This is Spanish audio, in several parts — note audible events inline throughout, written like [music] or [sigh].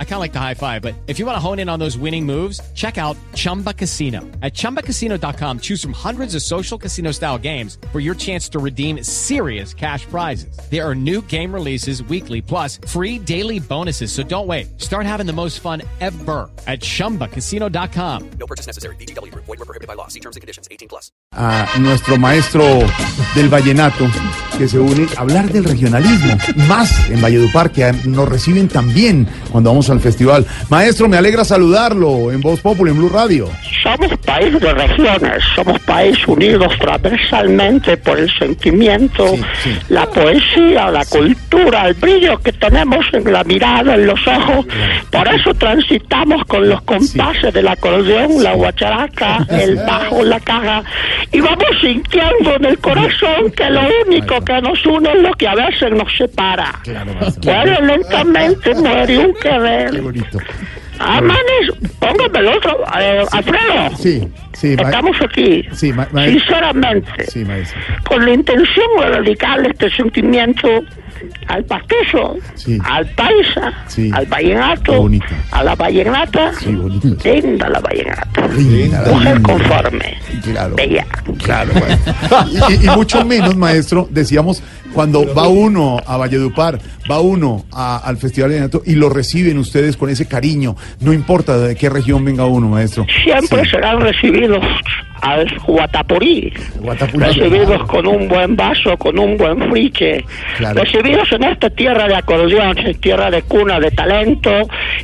I kind of like the high five, but if you want to hone in on those winning moves, check out Chumba Casino. At chumbacasino.com, choose from hundreds of social casino style games for your chance to redeem serious cash prizes. There are new game releases weekly, plus free daily bonuses. So don't wait. Start having the most fun ever at chumbacasino.com. No purchase necessary. BGW. Void were prohibited by law. See terms and conditions. 18 plus. a nuestro maestro del vallenato que se une a hablar del regionalismo, más en Valledupar, que nos reciben también cuando vamos al festival. Maestro, me alegra saludarlo en Voz Popular, en Blue Radio. Somos país de regiones, somos país unidos transversalmente por el sentimiento, Sí, sí. la poesía, la cultura, el brillo que tenemos en la mirada, en los ojos. Por eso transitamos con los compases del acordeón, la guacharaca, [laughs] el bajo, la caja, y vamos sintiendo en el corazón que lo único que nos une es lo que a veces nos separa. Muere lentamente, muere un Qué bonito. Ah, manes, póngame el otro. eh, Alfredo, Sí, sí, estamos aquí. Sí, ma- maestro. Sinceramente, sí, maestro. con la intención de dedicarle este sentimiento al pastuso, Sí. al paisa, Sí. al Qué vallenato, bonito. A la vallenata. Sí. Linda la vallenata. Linda Mujer linda. conforme. Claro. Bella. Claro. Y, mucho menos, maestro, decíamos, cuando va uno a Valledupar, va uno a- al Festival de Vallenato y lo reciben ustedes con ese cariño, no importa de qué región venga uno, maestro. Siempre Sí. serán recibidos al Guatapurí. Guatapurí. Recibidos con un buen vaso, con un buen friche. Claro. Recibidos en esta tierra de acordeones, tierra de cuna de talento,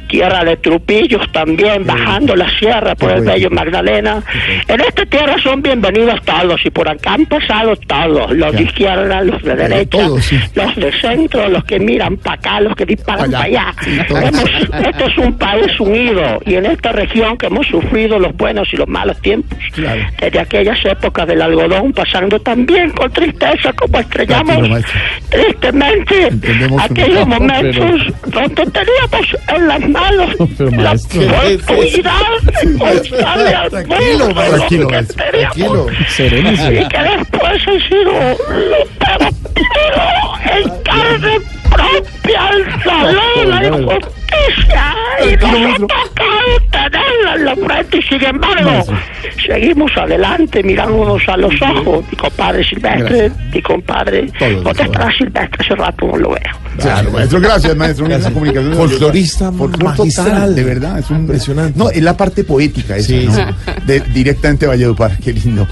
tierra de trupillos también, bajando la sierra por Qué el bueno. bello Magdalena. En esta tierra son bienvenidos todos y por acá han pasado todos, los de izquierda, los de derecha, todos, sí. los de centro, los que miran para acá, los que disparan Pa' para allá. Hemos- este es un país unido y en esta región que hemos sufrido los buenos y los malos tiempos, Claro. Desde aquellas épocas del algodón, pasando también con tristeza como estrellamos Tranquilo, tristemente Entendemos aquellos No, momentos donde teníamos en las manos pero, la oportunidad de mostrarle al Tranquilo, mundo maestro. lo que. Y que después he sido pero, pero en carne propia el salón la injusticia y Tranquilo, nos ha maestro. tocado tenerla en la frente y sin embargo seguimos adelante mirándonos a los ojos mi compadre Silvestre Gracias. mi compadre Todos, ¿dónde todos. estará Silvestre? hace rato no lo veo Claro, maestro, gracias, maestro. Gracias. Comunicación. Folclorista Folclor magistral. total, de verdad. Es un, Impresionante. No, es la parte poética esa, Sí, ¿no? sí. De, directamente Valledupar. Qué lindo.